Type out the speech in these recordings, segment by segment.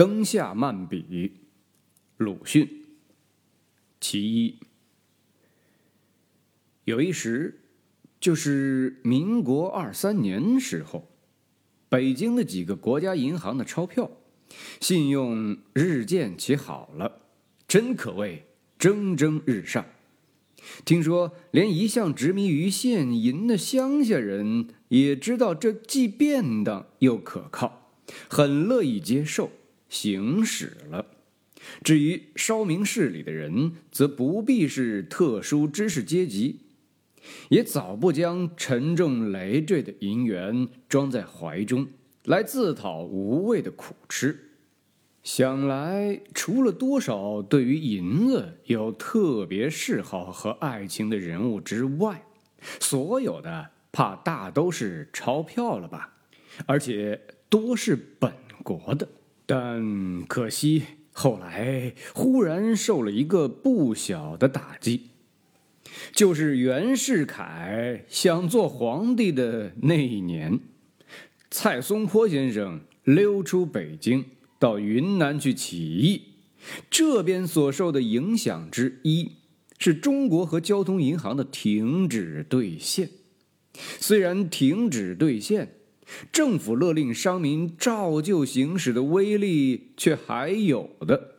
灯下漫笔，鲁迅。其一，有一时，就是民国二三年时候，北京的几个国家银行的钞票，信用日渐起好了，真可谓蒸蒸日上。听说，连一向执迷于现银的乡下人，也知道这既便当又可靠，很乐意接受。行使了。至于烧明市里的人，则不必是特殊知识阶级，也早不将沉重累赘的银元装在怀中，来自讨无味的苦吃。想来，除了多少对于银子有特别嗜好和爱情的人物之外，所有的怕大都是钞票了吧？而且多是本国的。但可惜，后来忽然受了一个不小的打击，就是袁世凯想做皇帝的那一年，蔡松坡先生溜出北京到云南去起义，这边所受的影响之一，是中国和交通银行的停止兑现。虽然停止兑现。政府勒令商民照旧行使的威力却还有的，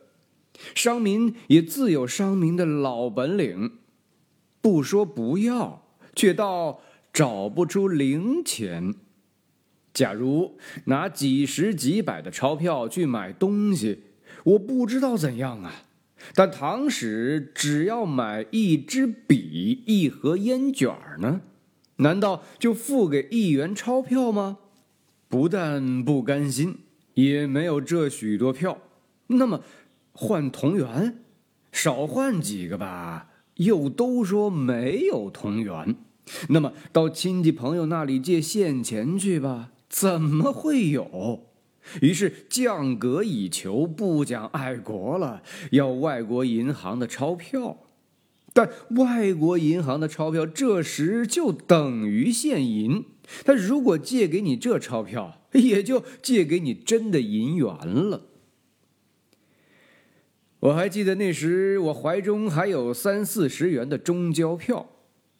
商民也自有商民的老本领，不说不要，却倒找不出零钱。假如拿几十几百的钞票去买东西，我不知道怎样啊。但唐使只要买一支笔、一盒烟卷儿呢，难道就付给一元钞票吗？不但不甘心，也没有这许多票。那么，换同元，少换几个吧。又都说没有同元。那么，到亲戚朋友那里借现钱去吧。怎么会有？于是降格以求，不讲爱国了，要外国银行的钞票。但外国银行的钞票这时就等于现银。他如果借给你这钞票，也就借给你真的银元了。我还记得那时我怀中还有三四十元的中交票，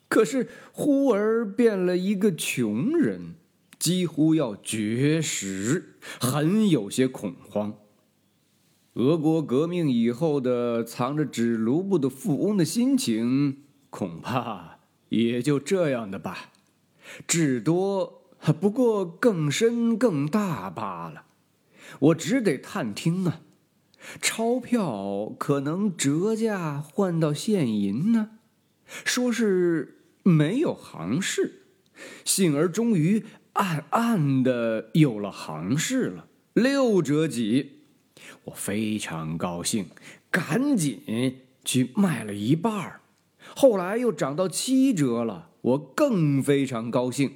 可是忽而变了一个穷人，几乎要绝食，很有些恐慌。俄国革命以后的藏着纸卢布的富翁的心情，恐怕也就这样的吧。至多不过更深更大罢了，我只得探听啊，钞票可能折价换到现银呢？说是没有行市，幸而终于暗暗的有了行市了，六折几，我非常高兴，赶紧去卖了一半儿，后来又涨到七折了。我更非常高兴，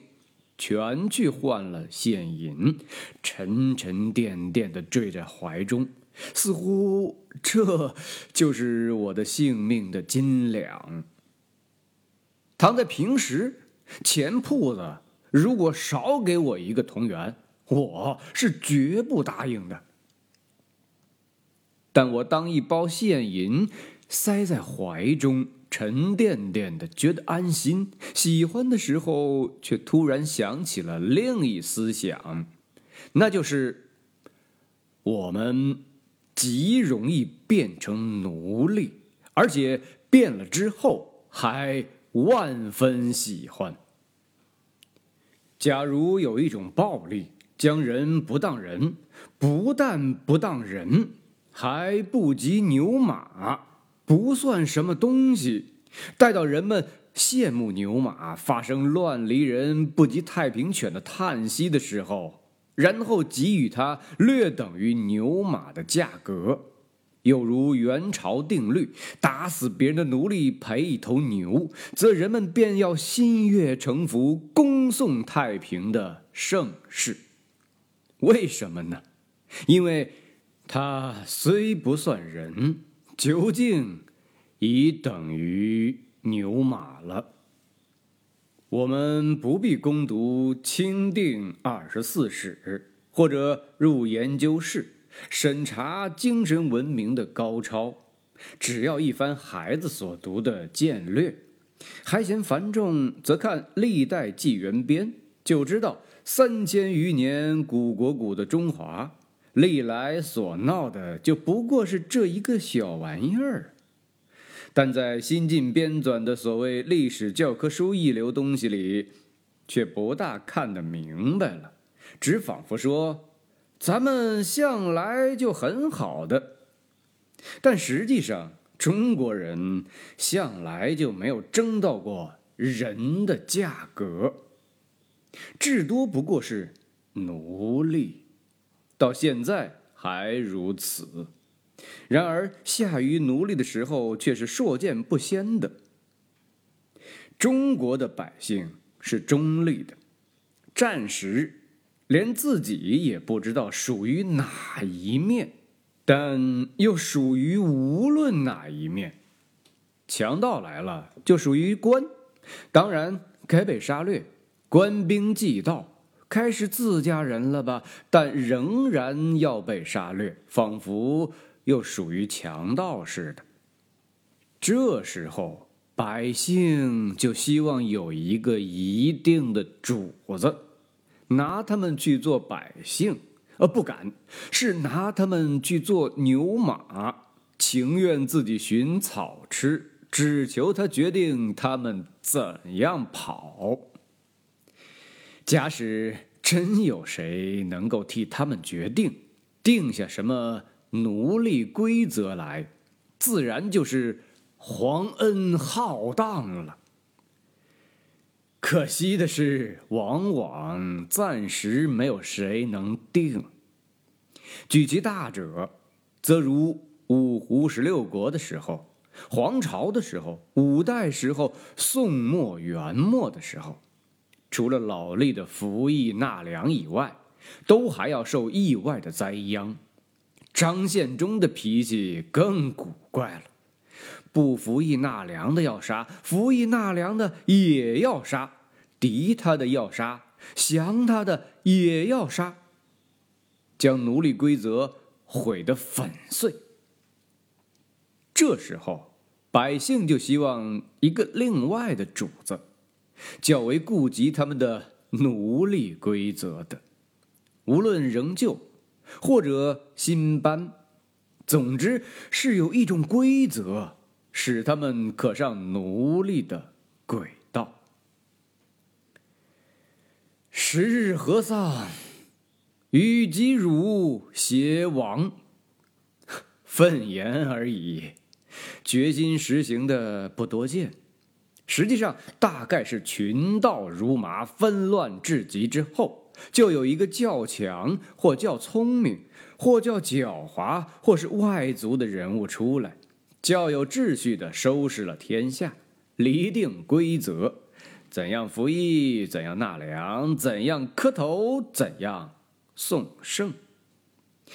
全去换了现银，沉沉甸甸的坠在怀中，似乎这就是我的性命的斤两。倘在平时，钱铺子如果少给我一个铜元，我是绝不答应的。但我当一包现银塞在怀中。沉甸甸的，觉得安心、喜欢的时候，却突然想起了另一思想，那就是我们极容易变成奴隶，而且变了之后还万分喜欢。假如有一种暴力，将人不当人，不但不当人，还不及牛马。不算什么东西，待到人们羡慕牛马，发生乱离人不及太平犬的叹息的时候，然后给予他略等于牛马的价格，又如元朝定律，打死别人的奴隶赔一头牛，则人们便要心悦诚服，恭送太平的盛世。为什么呢？因为他虽不算人。究竟已等于牛马了。我们不必攻读《钦定二十四史》，或者入研究室，审查精神文明的高超，只要一番孩子所读的简略，还嫌繁重，则看历代纪元编，就知道三千余年古国古的中华，历来所闹的就不过是这一个小玩意儿。但在新近编纂的所谓历史教科书一流东西里，却不大看得明白了，只仿佛说。咱们向来就很好的，但实际上中国人向来就没有争到过人的价格，至多不过是奴隶，到现在还如此。然而下于奴隶的时候却是硕见不鲜的。中国的百姓是中立的，战时。连自己也不知道属于哪一面，但又属于无论哪一面。强盗来了就属于官，当然该被杀掠。官兵既到，开始自家人了吧？但仍然要被杀掠，仿佛又属于强盗似的。这时候，百姓就希望有一个一定的主子。拿他们去做百姓，呃，不敢，是拿他们去做牛马，情愿自己寻草吃，只求他决定他们怎样跑。假使真有谁能够替他们决定，定下什么奴隶规则来，自然就是皇恩浩荡了。可惜的是，往往暂时没有谁能定。举其大者，则如五胡十六国的时候，黄朝的时候，五代时候，宋末元末的时候，除了老吏的服役纳粮以外，都还要受意外的灾殃。张献忠的脾气更古怪了，不服役纳粮的要杀，服役纳粮的也要杀。敌他的要杀，降他的也要杀，将奴隶规则毁得粉碎。这时候，百姓就希望一个另外的主子，较为顾及他们的奴隶规则的，无论仍旧或者新班，总之是有一种规则，使他们可上奴隶的轨道。时日何丧，与己汝偕亡。愤言而已，决心实行的不多见。实际上，大概是群盗如麻，纷乱至极之后，就有一个较强，或较聪明，或较狡猾，或是外族的人物出来，较有秩序的收拾了天下，厘定规则。怎样服役？怎样纳粮？怎样磕头？怎样送圣？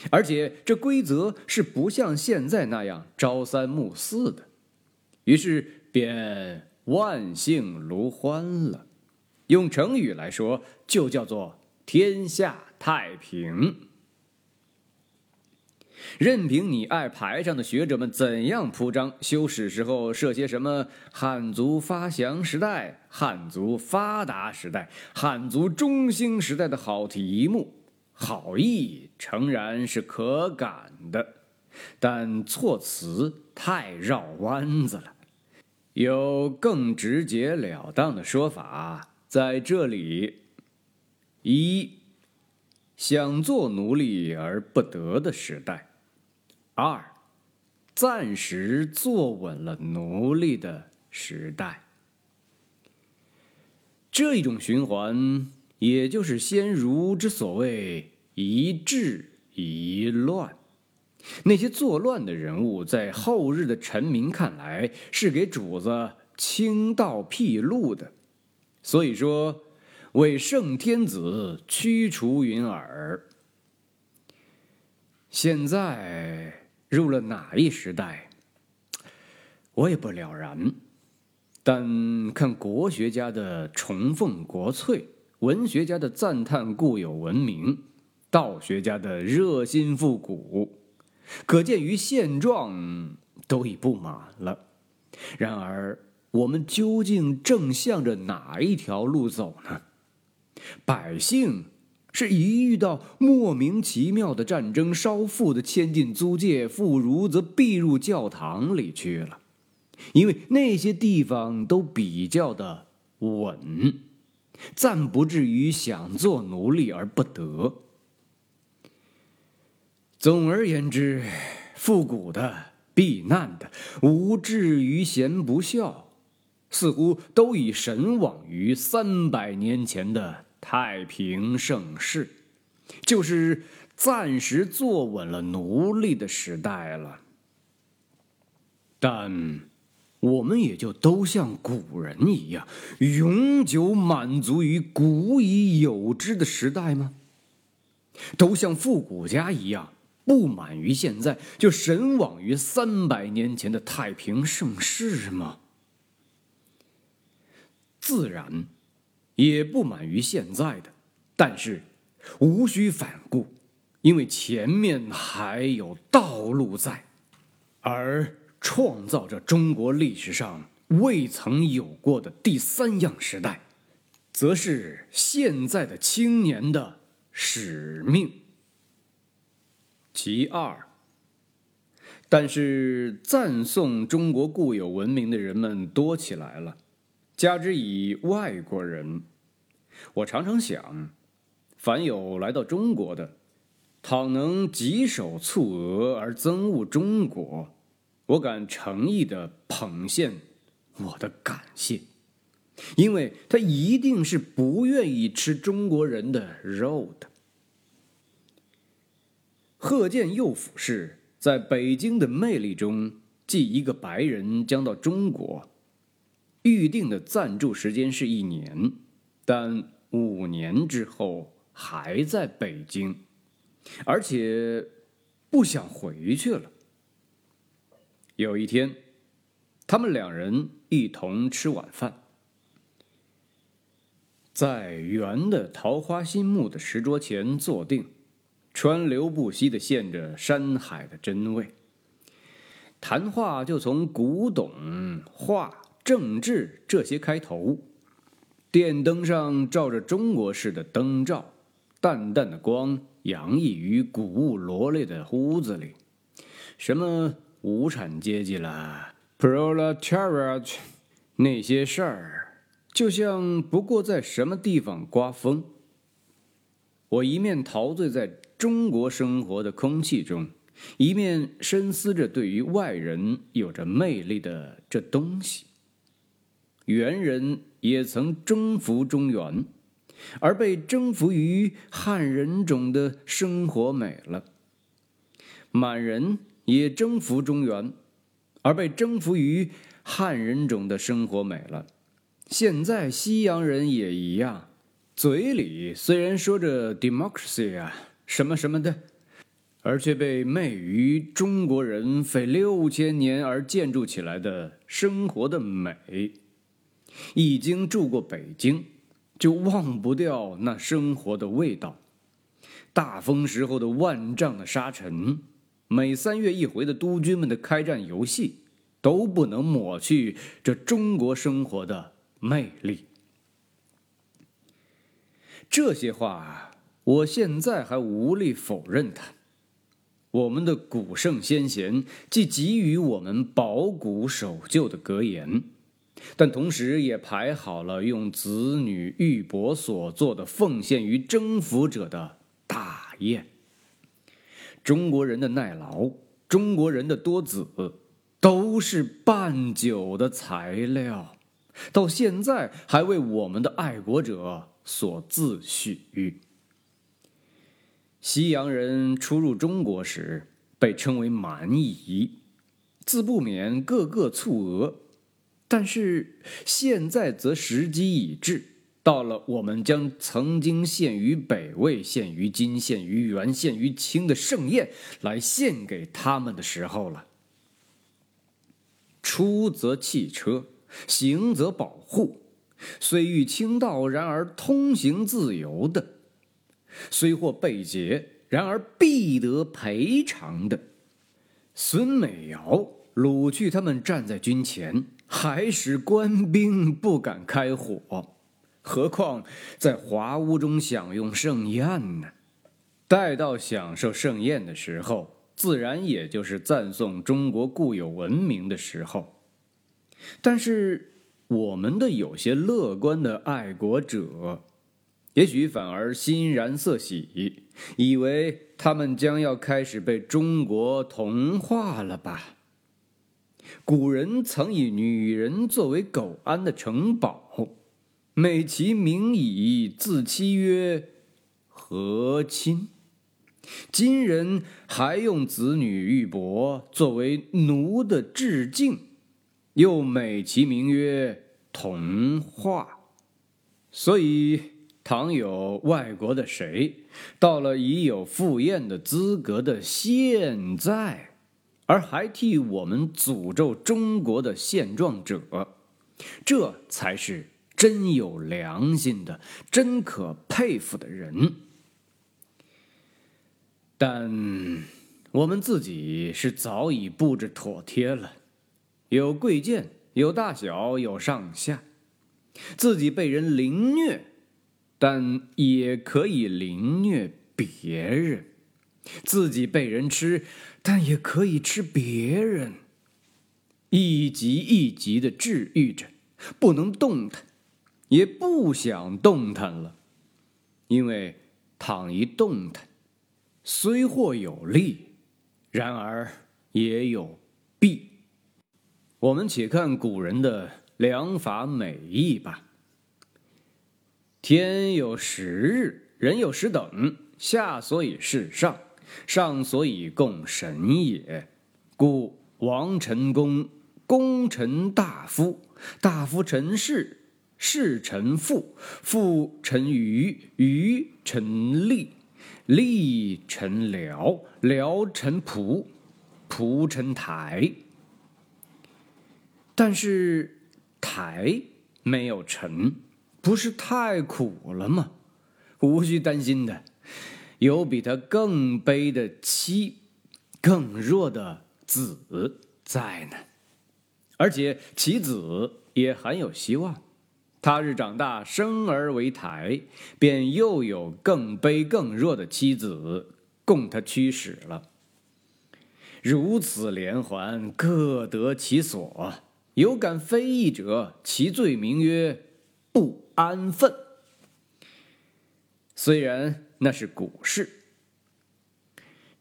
而且这规则是不像现在那样朝三暮四的，于是便万姓如欢了。用成语来说，就叫做天下太平。任凭你爱牌上的学者们怎样铺张，修史时候设些什么汉族发祥时代、汉族发达时代、汉族中兴时代的好题目，好意诚然是可感的，但措辞太绕弯子了。有更直截了当的说法在这里：一，想做奴隶而不得的时代。二，暂时坐稳了奴隶的时代。这一种循环，也就是先儒之所谓“一治一乱”。那些作乱的人物，在后日的臣民看来，是给主子清道辟路的。所以说，为圣天子驱除云耳。现在。入了哪一时代，我也不了然。但看国学家的崇奉国粹，文学家的赞叹固有文明，道学家的热心复古，可见于现状都已不满了。然而，我们究竟正向着哪一条路走呢？百姓是一遇到莫名其妙的战争，稍富的迁进租界，妇孺则避入教堂里去了，因为那些地方都比较的稳，暂不至于想做奴隶而不得。总而言之，复古的。避难的，无志于贤不孝，似乎都已神往于三百年前的太平盛世，就是暂时坐稳了奴隶的时代了。但我们也就都像古人一样，永久满足于古已有之的时代吗？都像复古家一样。不满于现在，就神往于三百年前的太平盛世吗？自然，也不满于现在的，但是无需反顾，因为前面还有道路在，而创造着中国历史上未曾有过的第三样时代，则是现在的青年的使命。其二，但是赞颂中国固有文明的人们多起来了，加之以外国人，我常常想，凡有来到中国的，倘能极手促额而憎恶中国，我敢诚意的捧献我的感谢，因为他一定是不愿意吃中国人的肉的。贺建右府士在北京的魅力中，即一个白人将到中国，预定的暂住时间是一年，但五年之后还在北京，而且不想回去了。有一天，他们两人一同吃晚饭，在圆的桃花心木的石桌前坐定。川流不息的现着山海的真味，谈话就从古董、画、政治这些开头。电灯上照着中国式的灯罩，淡淡的光洋溢于古物罗列的屋子里。什么无产阶级啦，proletariat，那些事儿，就像不过在什么地方刮风。我一面陶醉在。中国生活的空气中，一面深思着对于外人有着魅力的这东西。元人也曾征服中原，而被征服于汉人种的生活美了；满人也征服中原，而被征服于汉人种的生活美了。现在西洋人也一样，嘴里虽然说着 democracy 啊。什么什么的，而却被媚于中国人费六千年而建筑起来的生活的美。已经住过北京，就忘不掉那生活的味道。大风时候的万丈的沙尘，每三月一回的督军们的开战游戏，都不能抹去这中国生活的魅力。这些话。我现在还无力否认它。我们的古圣先贤既给予我们保古守旧的格言，但同时也排好了用子女玉帛所做的奉献于征服者的大宴。中国人的耐劳，中国人的多子，都是办酒的材料，到现在还为我们的爱国者所自诩。西洋人初入中国时，被称为蛮夷，自不免个个蹙额。但是现在则时机已至，到了我们将曾经献于北魏、献于金、献于元、献于清的盛宴来献给他们的时候了。出则汽车，行则保护，虽遇清道，然而通行自由的。虽获被劫，然而必得赔偿的。孙美瑶掳去他们，站在军前，还使官兵不敢开火，何况在华屋中享用盛宴呢？待到享受盛宴的时候，自然也就是赞颂中国固有文明的时候。但是，我们的有些乐观的爱国者。也许反而欣然色喜，以为他们将要开始被中国同化了吧？古人曾以女人作为苟安的城堡，美其名以自欺曰和亲；今人还用子女玉帛作为奴的致敬，又美其名曰同化。所以。倘有外国的谁到了已有赴宴的资格的现在，而还替我们诅咒中国的现状者，这才是真有良心的、真可佩服的人。但我们自己是早已布置妥帖了，有贵贱，有大小，有上下，自己被人凌虐。但也可以凌虐别人，自己被人吃，但也可以吃别人。一级一级的治愈着，不能动弹，也不想动弹了，因为躺一动弹，虽或有利，然而也有弊。我们且看古人的良法美意吧。天有十日，人有十等。下所以事上，上所以供神也。故王臣公，公臣大夫，大夫臣士，士臣父，父臣余，余臣吏，吏臣僚，僚臣仆，仆臣台。但是台没有臣。不是太苦了吗？无需担心的，有比他更悲的妻，更弱的子在呢。而且其子也很有希望，他日长大生而为台，便又有更悲更弱的妻子供他驱使了。如此连环，各得其所。有敢非议者，其罪名曰不。安分，虽然那是古事。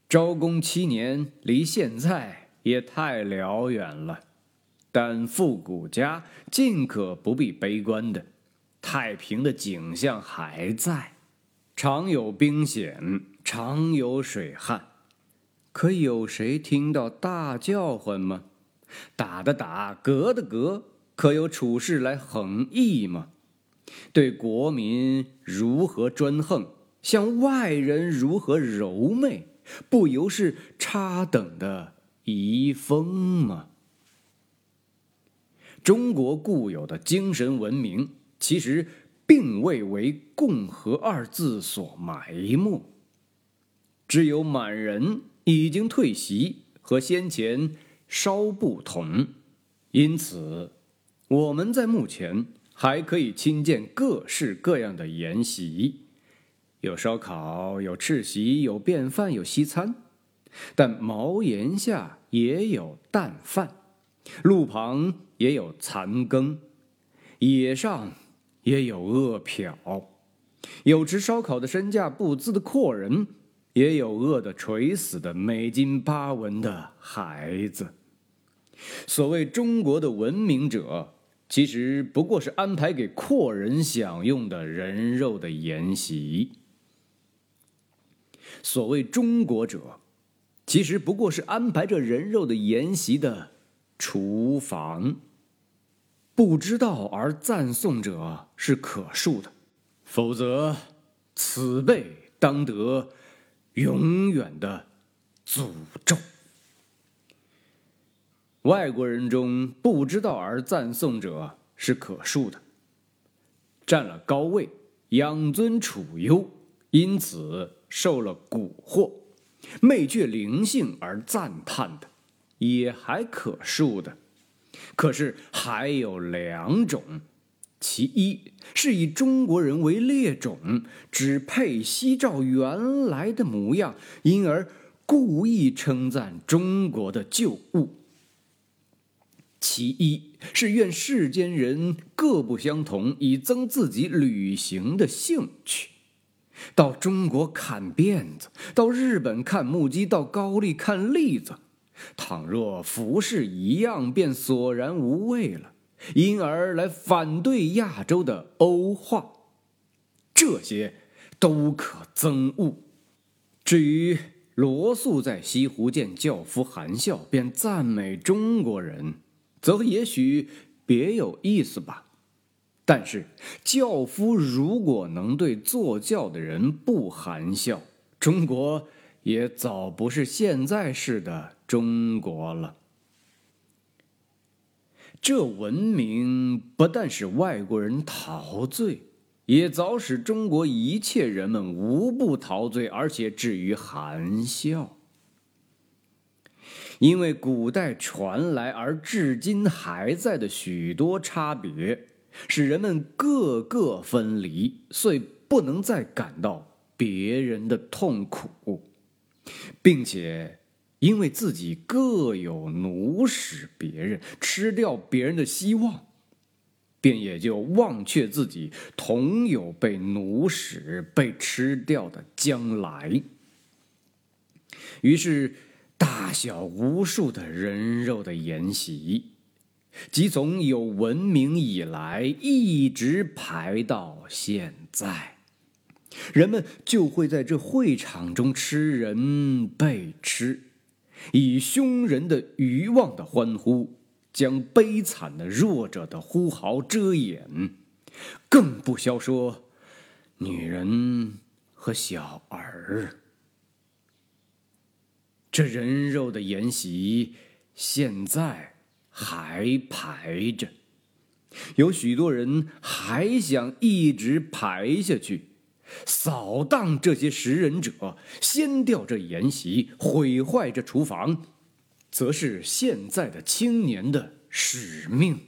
昭公七年离现在也太辽远了，但复古家尽可不必悲观的，太平的景象还在，常有兵险，常有水旱，可有谁听到大叫唤吗？打的打，革的革，可有处事来横议吗？对国民如何专横，向外人如何柔媚，不由是差等的遗风吗？中国固有的精神文明，其实并未为“共和”二字所埋没。只有满人已经退席，和先前稍不同，因此我们在目前。还可以亲见各式各样的筵席，有烧烤，有赤席，有便饭，有西餐。但茅檐下也有淡饭，路旁也有残羹，野上也有饿殍。有吃烧烤的身价不资的阔人，也有饿得垂死的美金八文的孩子。所谓中国的文明者。其实不过是安排给阔人享用的人肉的筵席。所谓中国者，其实不过是安排着人肉的筵席的厨房。不知道而赞颂者是可恕的，否则此辈当得永远的诅咒。外国人中不知道而赞颂者是可恕的，占了高位，养尊处优，因此受了蛊惑，昧却灵性而赞叹的，也还可恕的。可是还有两种，其一是以中国人为劣种，只配西照原来的模样，因而故意称赞中国的旧物。其一是愿世间人各不相同，以增自己旅行的兴趣。到中国看辫子，到日本看木屐，到高丽看栗子。倘若服饰一样，便索然无味了，因而来反对亚洲的欧化。这些都可憎恶。至于罗素在西湖见教夫含笑，便赞美中国人。则也许别有意思吧，但是教夫如果能对坐教的人不含笑，中国也早不是现在式的中国了。这文明不但使外国人陶醉，也早使中国一切人们无不陶醉，而且至于含笑。因为古代传来而至今还在的许多差别，使人们个个分离，遂不能再感到别人的痛苦，并且因为自己各有奴使别人、吃掉别人的希望，便也就忘却自己同有被奴使、被吃掉的将来。于是。大小无数的人肉的筵席，即从有文明以来一直排到现在，人们就会在这会场中吃人被吃，以凶人的欲望的欢呼，将悲惨的弱者的呼嚎遮掩，更不消说女人和小儿。这人肉的筵席现在还排着，有许多人还想一直排下去，扫荡这些食人者，掀掉这筵席，毁坏这厨房，则是现在的青年的使命。